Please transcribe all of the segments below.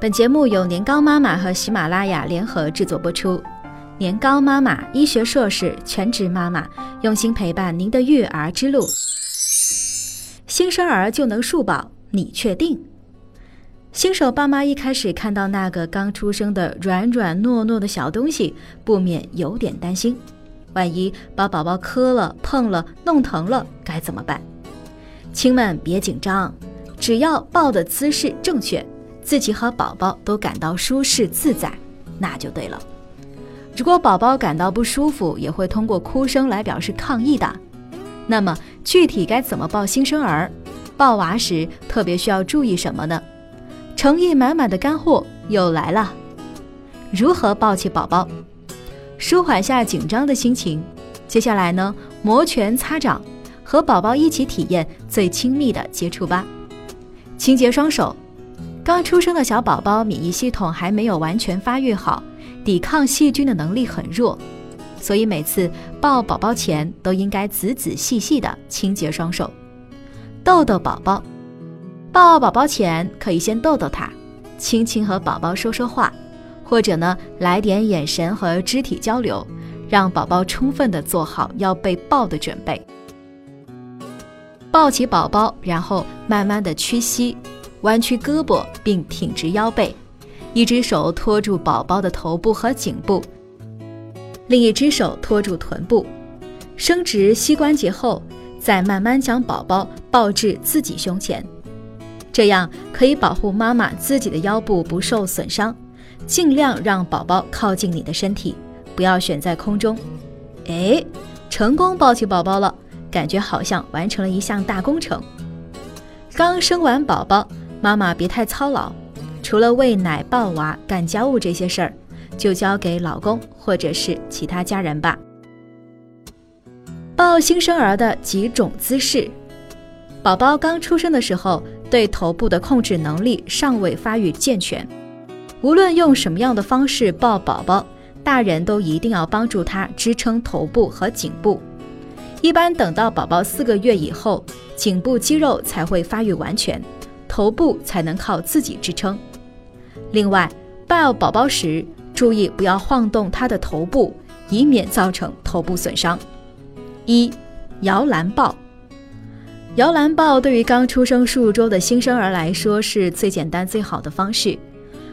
本节目由年糕妈妈和喜马拉雅联合制作播出。年糕妈妈，医学硕士，全职妈妈，用心陪伴您的育儿之路。新生儿就能树宝，你确定？新手爸妈一开始看到那个刚出生的软软糯糯的小东西，不免有点担心：万一把宝宝磕了、碰了、弄疼了，该怎么办？亲们别紧张，只要抱的姿势正确。自己和宝宝都感到舒适自在，那就对了。如果宝宝感到不舒服，也会通过哭声来表示抗议的。那么具体该怎么抱新生儿？抱娃时特别需要注意什么呢？诚意满满的干货又来了。如何抱起宝宝，舒缓下紧张的心情？接下来呢，摩拳擦掌，和宝宝一起体验最亲密的接触吧。清洁双手。刚出生的小宝宝免疫系统还没有完全发育好，抵抗细菌的能力很弱，所以每次抱宝宝前都应该仔仔细细的清洁双手。逗逗宝宝，抱宝宝前可以先逗逗他，轻轻和宝宝说说话，或者呢来点眼神和肢体交流，让宝宝充分的做好要被抱的准备。抱起宝宝，然后慢慢的屈膝。弯曲胳膊并挺直腰背，一只手托住宝宝的头部和颈部，另一只手托住臀部，伸直膝关节后，再慢慢将宝宝抱至自己胸前，这样可以保护妈妈自己的腰部不受损伤。尽量让宝宝靠近你的身体，不要悬在空中。哎，成功抱起宝宝了，感觉好像完成了一项大工程。刚生完宝宝。妈妈别太操劳，除了喂奶、抱娃、干家务这些事儿，就交给老公或者是其他家人吧。抱新生儿的几种姿势：宝宝刚出生的时候，对头部的控制能力尚未发育健全，无论用什么样的方式抱宝宝，大人都一定要帮助他支撑头部和颈部。一般等到宝宝四个月以后，颈部肌肉才会发育完全。头部才能靠自己支撑。另外，抱宝宝时注意不要晃动他的头部，以免造成头部损伤。一、摇篮抱。摇篮抱对于刚出生数周的新生儿来说是最简单最好的方式。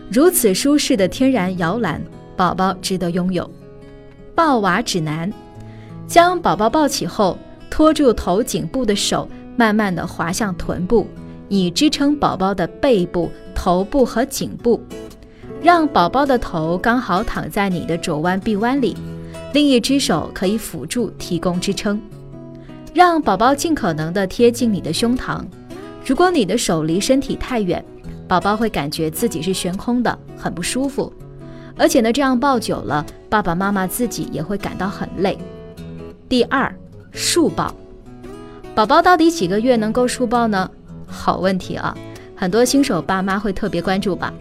如此舒适的天然摇篮，宝宝值得拥有。抱娃指南：将宝宝抱起后，托住头颈部的手慢慢的滑向臀部。以支撑宝宝的背部、头部和颈部，让宝宝的头刚好躺在你的肘弯臂弯里，另一只手可以辅助提供支撑，让宝宝尽可能的贴近你的胸膛。如果你的手离身体太远，宝宝会感觉自己是悬空的，很不舒服。而且呢，这样抱久了，爸爸妈妈自己也会感到很累。第二，竖抱，宝宝到底几个月能够竖抱呢？好问题啊，很多新手爸妈会特别关注吧。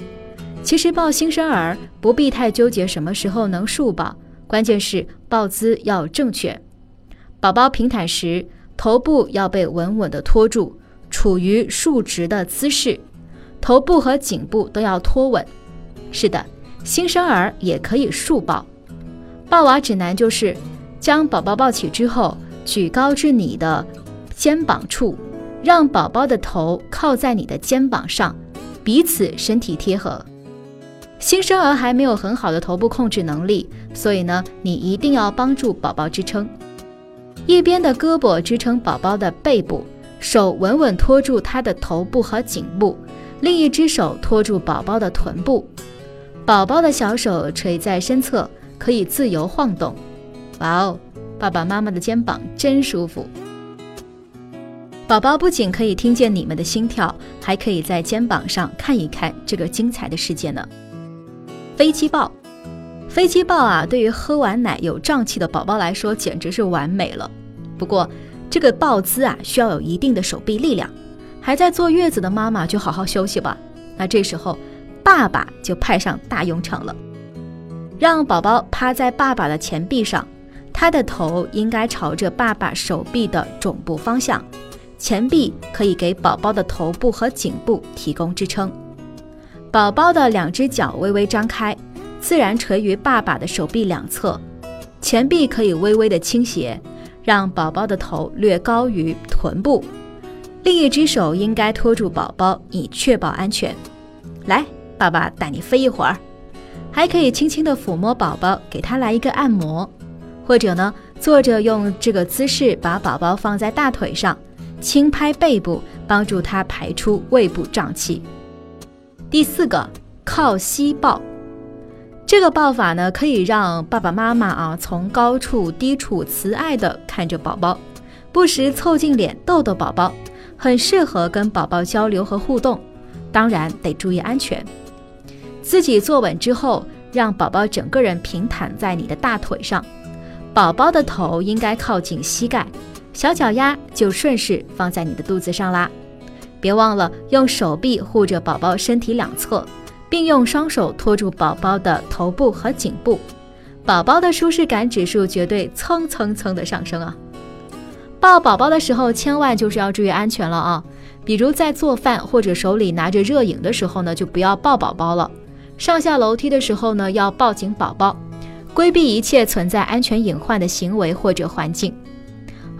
其实抱新生儿不必太纠结什么时候能竖抱，关键是抱姿要正确。宝宝平躺时，头部要被稳稳地托住，处于竖直的姿势，头部和颈部都要托稳。是的，新生儿也可以竖抱。抱娃指南就是：将宝宝抱起之后，举高至你的肩膀处。让宝宝的头靠在你的肩膀上，彼此身体贴合。新生儿还没有很好的头部控制能力，所以呢，你一定要帮助宝宝支撑。一边的胳膊支撑宝宝的背部，手稳稳托住他的头部和颈部，另一只手托住宝宝的臀部。宝宝的小手垂在身侧，可以自由晃动。哇哦，爸爸妈妈的肩膀真舒服。宝宝不仅可以听见你们的心跳，还可以在肩膀上看一看这个精彩的世界呢。飞机抱，飞机抱啊，对于喝完奶有胀气的宝宝来说简直是完美了。不过这个抱姿啊，需要有一定的手臂力量。还在坐月子的妈妈就好好休息吧。那这时候爸爸就派上大用场了，让宝宝趴在爸爸的前臂上，他的头应该朝着爸爸手臂的总部方向。前臂可以给宝宝的头部和颈部提供支撑。宝宝的两只脚微微张开，自然垂于爸爸的手臂两侧，前臂可以微微的倾斜，让宝宝的头略高于臀部。另一只手应该托住宝宝，以确保安全。来，爸爸带你飞一会儿。还可以轻轻地抚摸宝宝，给他来一个按摩，或者呢，坐着用这个姿势把宝宝放在大腿上，轻拍背部，帮助他排出胃部胀气。第四个，靠膝抱。这个抱法呢，可以让爸爸妈妈啊从高处低处慈爱地看着宝宝，不时凑近脸逗逗宝宝，很适合跟宝宝交流和互动。当然得注意安全。自己坐稳之后，让宝宝整个人平躺在你的大腿上，宝宝的头应该靠近膝盖，小脚丫就顺势放在你的肚子上啦。别忘了用手臂护着宝宝身体两侧，并用双手托住宝宝的头部和颈部，宝宝的舒适感指数绝对蹭蹭蹭的上升啊！抱宝宝的时候，千万就是要注意安全了啊！比如在做饭或者手里拿着热饮的时候呢，就不要抱宝宝了。上下楼梯的时候呢，要抱紧宝宝，规避一切存在安全隐患的行为或者环境。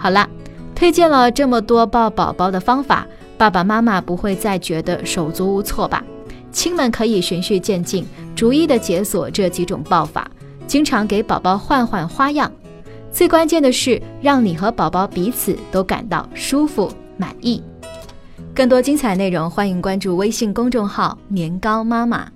好啦，推荐了这么多抱宝宝的方法，爸爸妈妈不会再觉得手足无措吧？亲们可以循序渐进，逐一的解锁这几种抱法，经常给宝宝换换花样。最关键的是，让你和宝宝彼此都感到舒服满意。更多精彩内容，欢迎关注微信公众号“年糕妈妈”。